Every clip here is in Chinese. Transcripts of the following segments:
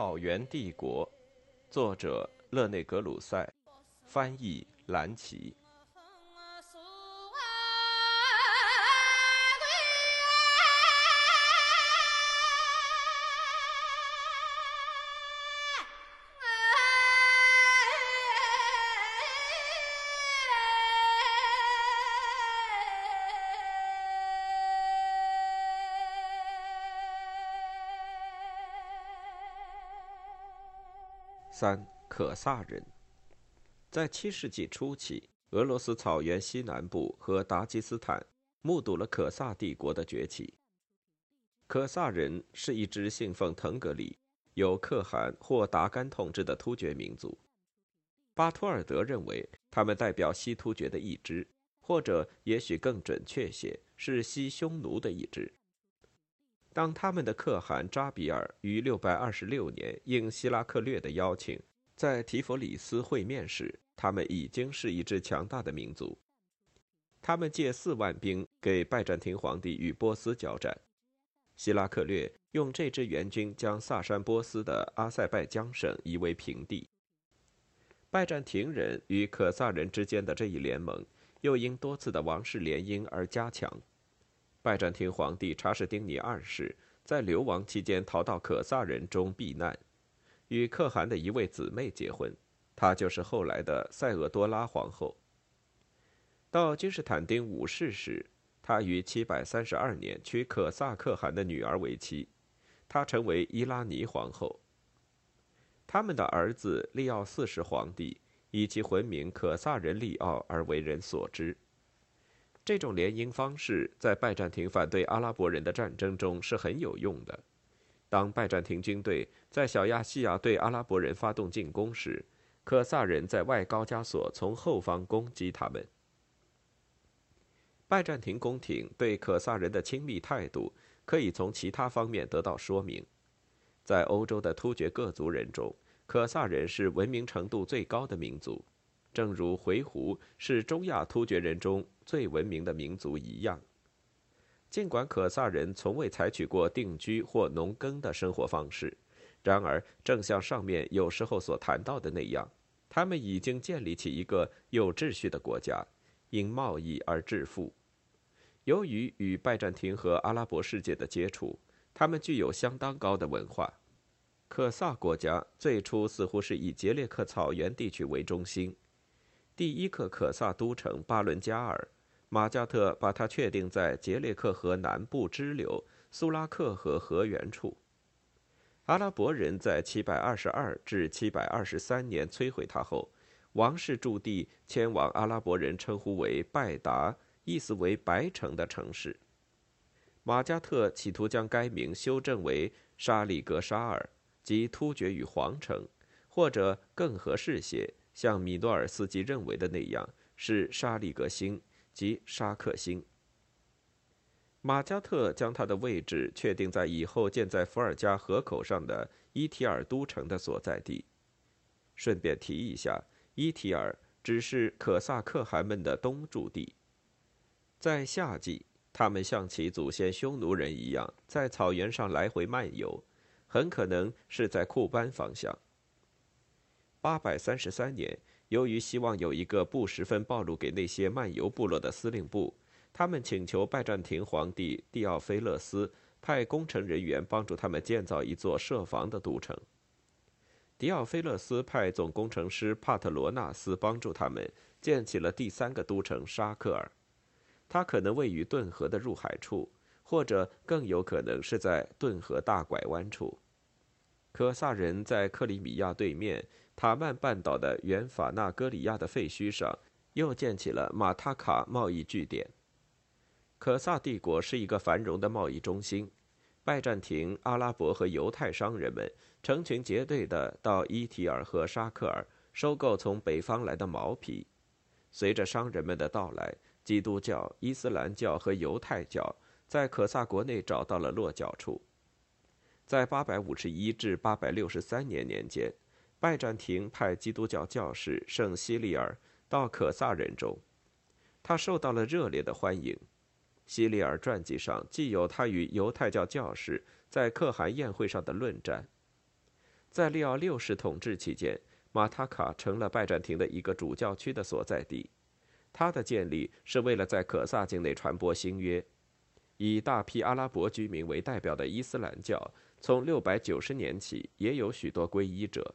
草原帝国，作者勒内格鲁塞，翻译蓝奇。三可萨人，在七世纪初期，俄罗斯草原西南部和达吉斯坦目睹了可萨帝国的崛起。可萨人是一支信奉腾格里、由可汗或达干统治的突厥民族。巴托尔德认为，他们代表西突厥的一支，或者也许更准确些，是西匈奴的一支。当他们的可汗扎比尔于626年应希拉克略的邀请，在提佛里斯会面时，他们已经是一支强大的民族。他们借四万兵给拜占庭皇帝与波斯交战，希拉克略用这支援军将萨珊波斯的阿塞拜疆省夷为平地。拜占庭人与可萨人之间的这一联盟，又因多次的王室联姻而加强。拜占庭皇帝查士丁尼二世在流亡期间逃到可萨人中避难，与可汗的一位姊妹结婚，她就是后来的塞俄多拉皇后。到君士坦丁五世时，他于732年娶可萨可汗的女儿为妻，她成为伊拉尼皇后。他们的儿子利奥四世皇帝以其魂名可萨人利奥而为人所知。这种联姻方式在拜占庭反对阿拉伯人的战争中是很有用的。当拜占庭军队在小亚细亚对阿拉伯人发动进攻时，可萨人在外高加索从后方攻击他们。拜占庭宫廷对可萨人的亲密态度可以从其他方面得到说明。在欧洲的突厥各族人中，可萨人是文明程度最高的民族。正如回鹘是中亚突厥人中最文明的民族一样，尽管可萨人从未采取过定居或农耕的生活方式，然而，正像上面有时候所谈到的那样，他们已经建立起一个有秩序的国家，因贸易而致富。由于与拜占庭和阿拉伯世界的接触，他们具有相当高的文化。可萨国家最初似乎是以杰列克草原地区为中心。第一个可萨都城巴伦加尔，马加特把它确定在杰列克河南部支流苏拉克河河源处。阿拉伯人在722至723年摧毁它后，王室驻地迁往阿拉伯人称呼为拜达，意思为白城的城市。马加特企图将该名修正为沙里格沙尔，即突厥语皇城，或者更合适些。像米诺尔斯基认为的那样，是沙利格星及沙克星。马加特将它的位置确定在以后建在伏尔加河口上的伊提尔都城的所在地。顺便提一下，伊提尔只是可萨可汗们的东驻地。在夏季，他们像其祖先匈奴人一样，在草原上来回漫游，很可能是在库班方向。八百三十三年，由于希望有一个不十分暴露给那些漫游部落的司令部，他们请求拜占庭皇帝蒂奥菲勒斯派工程人员帮助他们建造一座设防的都城。迪奥菲勒斯派总工程师帕特罗纳斯帮助他们建起了第三个都城沙克尔，它可能位于顿河的入海处，或者更有可能是在顿河大拐弯处。可萨人在克里米亚对面。塔曼半岛的原法纳戈里亚的废墟上，又建起了马塔卡贸易据点。可萨帝国是一个繁荣的贸易中心，拜占庭、阿拉伯和犹太商人们成群结队地到伊提尔和沙克尔收购从北方来的毛皮。随着商人们的到来，基督教、伊斯兰教和犹太教在可萨国内找到了落脚处。在851至863年年间。拜占庭派基督教教士圣西利尔到可萨人中，他受到了热烈的欢迎。西利尔传记上既有他与犹太教教士在可汗宴会上的论战，在利奥六世统治期间，马塔卡成了拜占庭的一个主教区的所在地。它的建立是为了在可萨境内传播新约。以大批阿拉伯居民为代表的伊斯兰教，从690年起也有许多皈依者。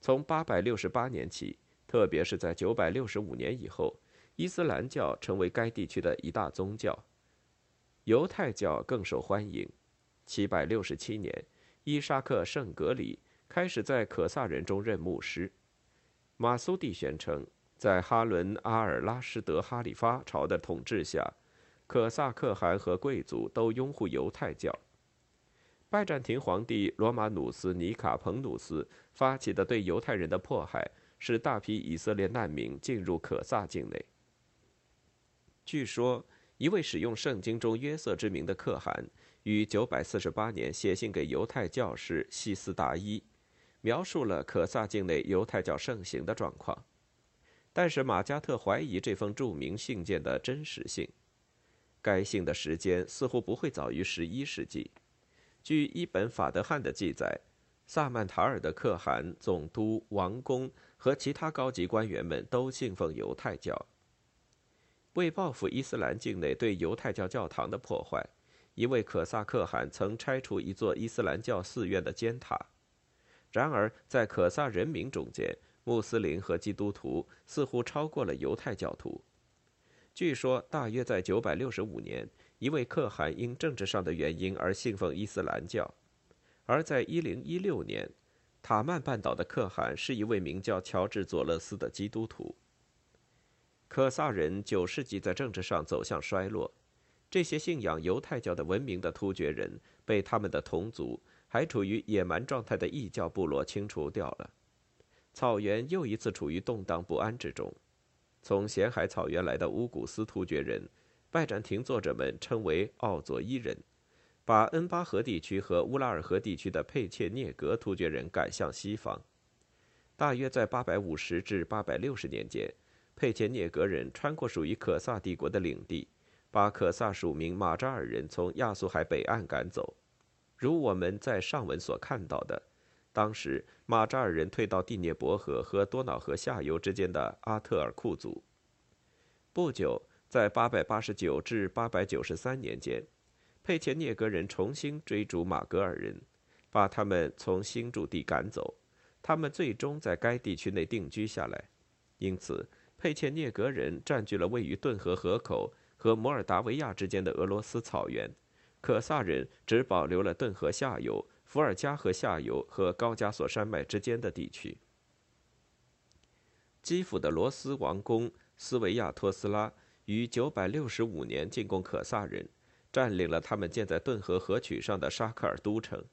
从868年起，特别是在965年以后，伊斯兰教成为该地区的一大宗教。犹太教更受欢迎。767年，伊沙克·圣格里开始在可萨人中任牧师。马苏蒂宣称，在哈伦·阿尔拉什德哈里发朝的统治下，可萨可汗和贵族都拥护犹太教。拜占庭皇帝罗马努斯·尼卡彭努斯发起的对犹太人的迫害，使大批以色列难民进入可萨境内。据说，一位使用圣经中约瑟之名的可汗，于948年写信给犹太教士西斯达伊，描述了可萨境内犹太教盛行的状况。但是马加特怀疑这封著名信件的真实性。该信的时间似乎不会早于十一世纪。据一本法德汉的记载，萨曼塔尔的可汗、总督、王公和其他高级官员们都信奉犹太教。为报复伊斯兰境内对犹太教教堂的破坏，一位可萨可汗曾拆除一座伊斯兰教寺院的尖塔。然而，在可萨人民中间，穆斯林和基督徒似乎超过了犹太教徒。据说，大约在965年。一位可汗因政治上的原因而信奉伊斯兰教，而在1016年，塔曼半岛的可汗是一位名叫乔治·佐勒斯的基督徒。可萨人九世纪在政治上走向衰落，这些信仰犹太教的文明的突厥人被他们的同族还处于野蛮状态的异教部落清除掉了，草原又一次处于动荡不安之中。从咸海草原来的乌古斯突厥人。拜占庭作者们称为奥佐伊人，把恩巴河地区和乌拉尔河地区的佩切涅格突厥人赶向西方。大约在850至860年间，佩切涅格人穿过属于可萨帝国的领地，把可萨属民马扎尔人从亚速海北岸赶走。如我们在上文所看到的，当时马扎尔人退到第聂伯河和多瑙河下游之间的阿特尔库族。不久。在889至893年间，佩切涅格人重新追逐马格尔人，把他们从新驻地赶走。他们最终在该地区内定居下来，因此佩切涅格人占据了位于顿河河口和摩尔达维亚之间的俄罗斯草原。可萨人只保留了顿河下游、伏尔加河下游和高加索山脉之间的地区。基辅的罗斯王公斯维亚托斯拉。于965年进攻可萨人，占领了他们建在顿河河曲上的沙克尔都城。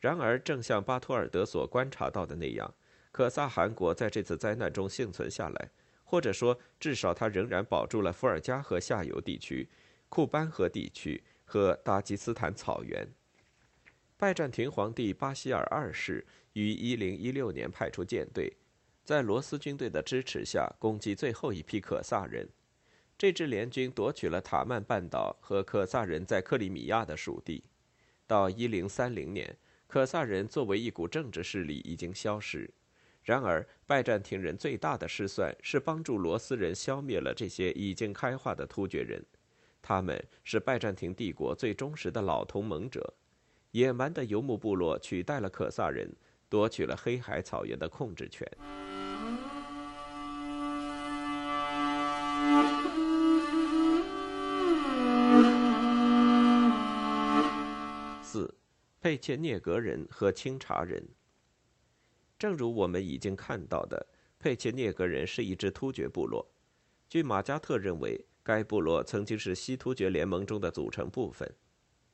然而，正像巴托尔德所观察到的那样，可萨汗国在这次灾难中幸存下来，或者说，至少他仍然保住了伏尔加河下游地区、库班河地区和达吉斯坦草原。拜占庭皇帝巴西尔二世于1016年派出舰队，在罗斯军队的支持下攻击最后一批可萨人。这支联军夺取了塔曼半岛和可萨人在克里米亚的属地。到1030年，可萨人作为一股政治势力已经消失。然而，拜占庭人最大的失算是帮助罗斯人消灭了这些已经开化的突厥人。他们是拜占庭帝国最忠实的老同盟者。野蛮的游牧部落取代了可萨人，夺取了黑海草原的控制权。佩切涅格人和清查人。正如我们已经看到的，佩切涅格人是一支突厥部落。据马加特认为，该部落曾经是西突厥联盟中的组成部分，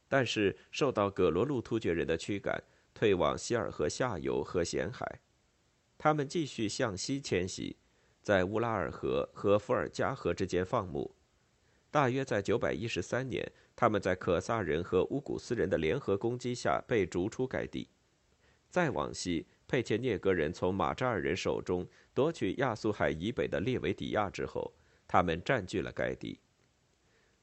但是受到葛罗路突厥人的驱赶，退往希尔河下游和咸海。他们继续向西迁徙，在乌拉尔河和伏尔加河之间放牧。大约在913年。他们在可萨人和乌古斯人的联合攻击下被逐出该地。再往西，佩切涅格人从马扎尔人手中夺取亚速海以北的列维底亚之后，他们占据了该地。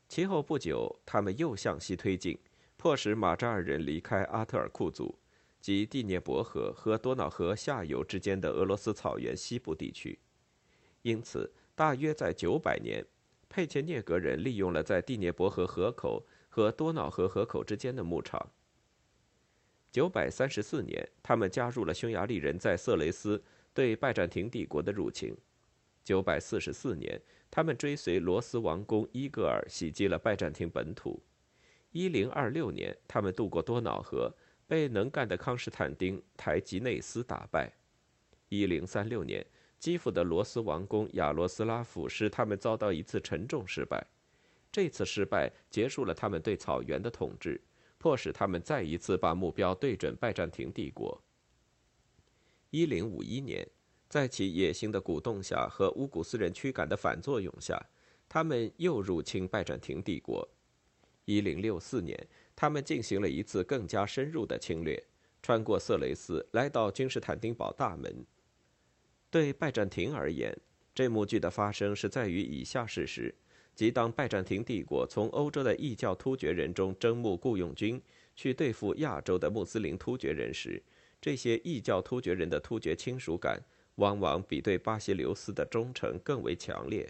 其后不久，他们又向西推进，迫使马扎尔人离开阿特尔库族，及第聂伯河和多瑙河下游之间的俄罗斯草原西部地区。因此，大约在900年，佩切涅格人利用了在第聂伯河河口和多瑙河河口之间的牧场。934年，他们加入了匈牙利人在色雷斯对拜占庭帝国的入侵。944年，他们追随罗斯王公伊戈尔袭击了拜占庭本土。1026年，他们渡过多瑙河，被能干的康斯坦丁·台吉内斯打败。1036年，基辅的罗斯王公亚罗斯拉夫使他们遭到一次沉重失败。这次失败结束了他们对草原的统治。迫使他们再一次把目标对准拜占庭帝国。一零五一年，在其野心的鼓动下和乌古斯人驱赶的反作用下，他们又入侵拜占庭帝国。一零六四年，他们进行了一次更加深入的侵略，穿过色雷斯，来到君士坦丁堡大门。对拜占庭而言，这幕剧的发生是在于以下事实。即当拜占庭帝国从欧洲的异教突厥人中征募雇佣军去对付亚洲的穆斯林突厥人时，这些异教突厥人的突厥亲属感往往比对巴西留斯的忠诚更为强烈。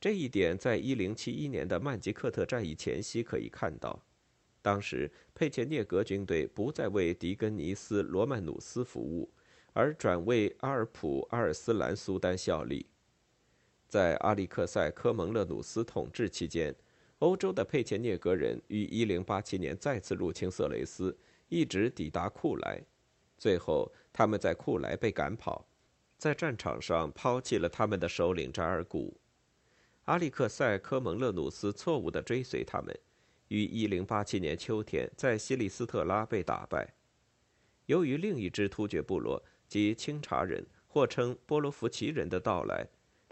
这一点在1071年的曼吉克特战役前夕可以看到，当时佩切涅格军队不再为狄根尼斯·罗曼努斯服务，而转为阿尔普·阿尔斯兰苏丹效力。在阿里克塞·科蒙勒努斯统治期间，欧洲的佩切涅格人于1087年再次入侵色雷斯，一直抵达库莱。最后，他们在库莱被赶跑，在战场上抛弃了他们的首领扎尔古。阿里克塞·科蒙勒努斯错误地追随他们，于1087年秋天在西利斯特拉被打败。由于另一支突厥部落及清查人，或称波罗夫奇人的到来。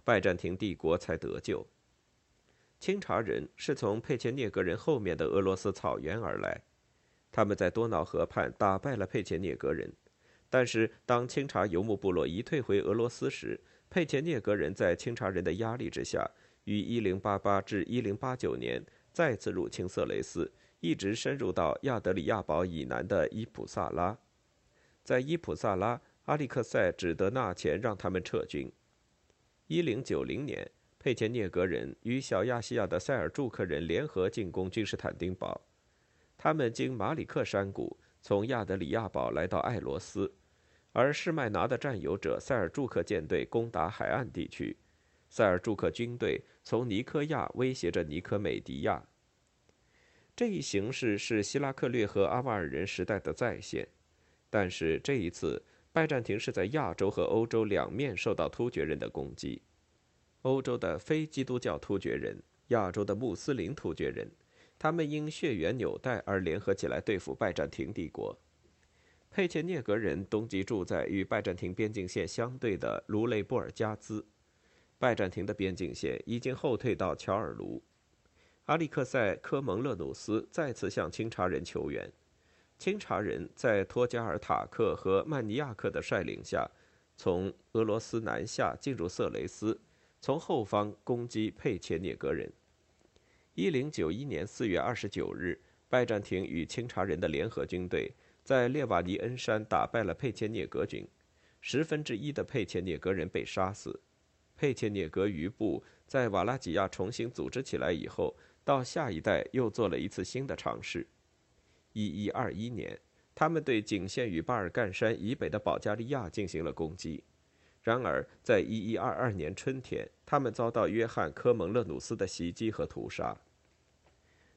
拜占庭帝国才得救。清查人是从佩切涅格人后面的俄罗斯草原而来，他们在多瑙河畔打败了佩切涅格人。但是，当清查游牧部落一退回俄罗斯时，佩切涅格人在清查人的压力之下，于1088至1089年再次入侵色雷斯，一直深入到亚德里亚堡以南的伊普萨拉。在伊普萨拉，阿利克塞只得纳钱让他们撤军。一零九零年，佩切涅格人与小亚细亚的塞尔柱克人联合进攻君士坦丁堡。他们经马里克山谷，从亚德里亚堡来到艾罗斯，而施麦拿的占有者塞尔柱克舰队攻打海岸地区。塞尔柱克军队从尼科亚威胁着尼科美迪亚。这一形势是希拉克略和阿瓦尔人时代的再现，但是这一次。拜占庭是在亚洲和欧洲两面受到突厥人的攻击，欧洲的非基督教突厥人，亚洲的穆斯林突厥人，他们因血缘纽带而联合起来对付拜占庭帝国。佩切涅格人东集住在与拜占庭边境线相对的卢雷布尔加兹，拜占庭的边境线已经后退到乔尔卢。阿里克塞·科蒙勒努斯再次向清查人求援。清查人在托加尔塔克和曼尼亚克的率领下，从俄罗斯南下进入色雷斯，从后方攻击佩切涅格人。一零九一年四月二十九日，拜占庭与清查人的联合军队在列瓦尼恩山打败了佩切涅格军，十分之一的佩切涅格人被杀死。佩切涅格余部在瓦拉几亚重新组织起来以后，到下一代又做了一次新的尝试。一一二一年，他们对仅限于巴尔干山以北的保加利亚进行了攻击。然而，在一一二二年春天，他们遭到约翰·科蒙勒努斯的袭击和屠杀。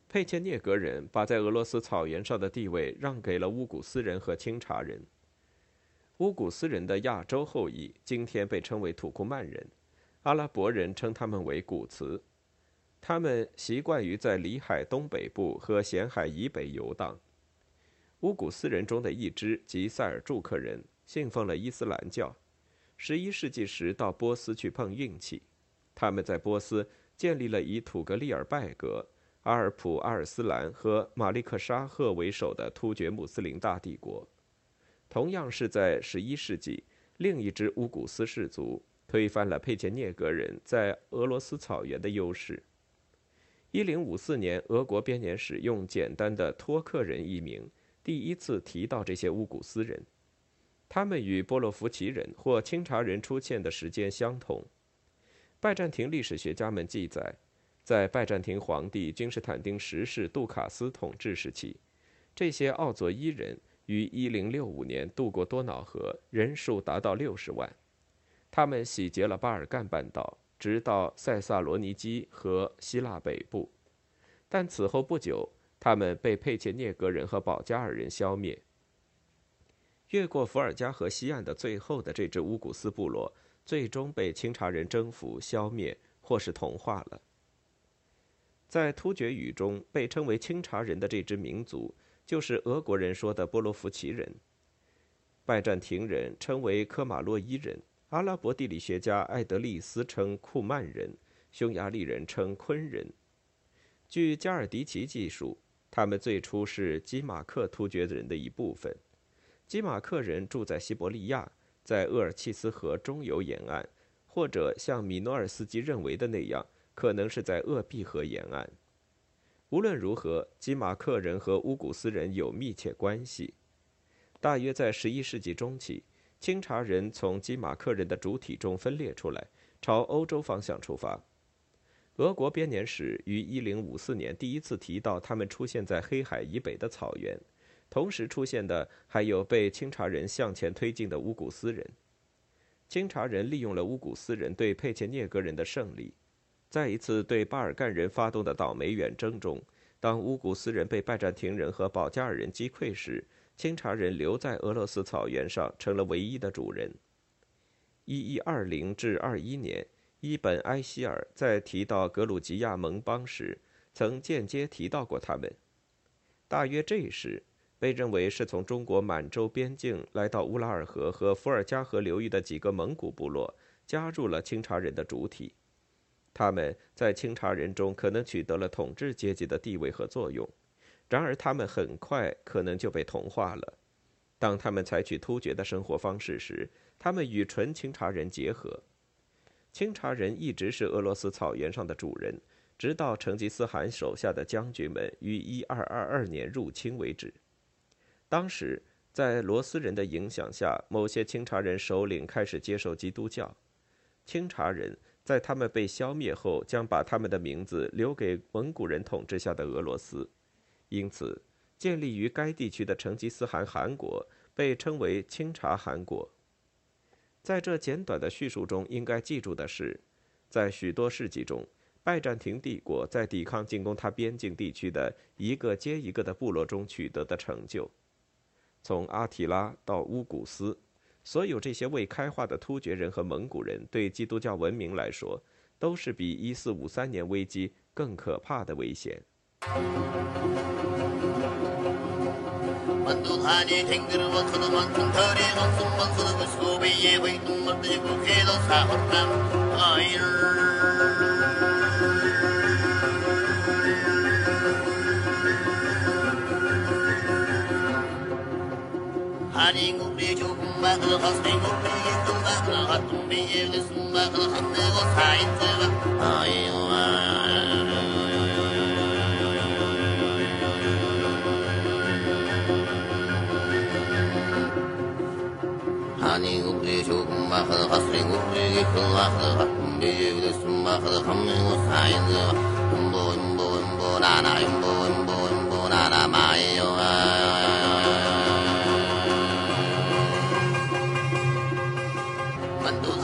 佩切涅格人把在俄罗斯草原上的地位让给了乌古斯人和清查人。乌古斯人的亚洲后裔今天被称为土库曼人，阿拉伯人称他们为古茨。他们习惯于在里海东北部和咸海以北游荡。乌古斯人中的一支及塞尔柱克人信奉了伊斯兰教。十一世纪时到波斯去碰运气，他们在波斯建立了以土格利尔拜格、阿尔普阿尔斯兰和马利克沙赫为首的突厥穆斯林大帝国。同样是在十一世纪，另一支乌古斯氏族推翻了佩切涅格人在俄罗斯草原的优势。一零五四年，俄国编年史用简单的托克人一名第一次提到这些乌古斯人。他们与波洛夫奇人或清查人出现的时间相同。拜占庭历史学家们记载，在拜占庭皇帝君士坦丁十世杜卡斯统治时期，这些奥佐伊人于1065年渡过多瑙河，人数达到60万。他们洗劫了巴尔干半岛，直到塞萨罗尼基和希腊北部。但此后不久，他们被佩切涅格人和保加尔人消灭。越过伏尔加河西岸的最后的这支乌古斯部落，最终被清查人征服、消灭或是同化了。在突厥语中，被称为清查人的这支民族，就是俄国人说的波罗夫奇人。拜占庭人称为科马洛伊人，阿拉伯地理学家艾德利斯称库曼人，匈牙利人称昆人。据加尔迪奇记述，他们最初是基马克突厥人的一部分。基马克人住在西伯利亚，在鄂尔齐斯河中游沿岸，或者像米诺尔斯基认为的那样，可能是在鄂毕河沿岸。无论如何，基马克人和乌古斯人有密切关系。大约在11世纪中期，清查人从基马克人的主体中分裂出来，朝欧洲方向出发。俄国编年史于1054年第一次提到他们出现在黑海以北的草原。同时出现的还有被清查人向前推进的乌古斯人。清查人利用了乌古斯人对佩切涅格人的胜利，在一次对巴尔干人发动的倒霉远征中，当乌古斯人被拜占庭人和保加尔人击溃时，清查人留在俄罗斯草原上，成了唯一的主人。一一二零至二一年，伊本埃希尔在提到格鲁吉亚盟邦时，曾间接提到过他们。大约这时。被认为是从中国满洲边境来到乌拉尔河和伏尔加河流域的几个蒙古部落加入了清查人的主体，他们在清查人中可能取得了统治阶级的地位和作用，然而他们很快可能就被同化了。当他们采取突厥的生活方式时，他们与纯清查人结合。清查人一直是俄罗斯草原上的主人，直到成吉思汗手下的将军们于1222年入侵为止。当时，在罗斯人的影响下，某些清查人首领开始接受基督教。清查人在他们被消灭后，将把他们的名字留给蒙古人统治下的俄罗斯，因此，建立于该地区的成吉思汗汗国被称为清查汗国。在这简短的叙述中，应该记住的是，在许多世纪中，拜占庭帝国在抵抗进攻它边境地区的一个接一个的部落中取得的成就。从阿提拉到乌古斯，所有这些未开化的突厥人和蒙古人，对基督教文明来说，都是比一四五三年危机更可怕的危险。 만두하니 탱그르원 수는 원숭 털에 원숭 원수는 무스고비에 외동 만두지 국회도 사호남 아이를 아니 우리 조금만 그 허스팅 우리의 꿈만 그 허뚱비의 웃음만 그 한내고 사인들과 아이와 قبلي شوق ما أخذ قصري قبلي قبل ما أخذ قحم بيجي ودس ما أخذ خمي وسعين ينبو ينبو ينبو نانا ينبو ينبو ينبو نانا معي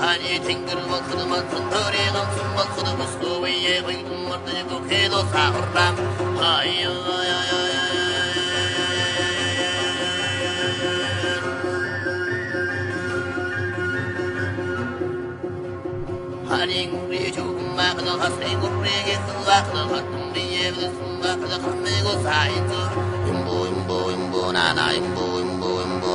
hali tingir bakıdı bakın töre kalsın bakıdı Muskuveye kıydım mırdı bu kedo sahurram Ay ay ay ay lo hasengo prege na na imbo imbo imbo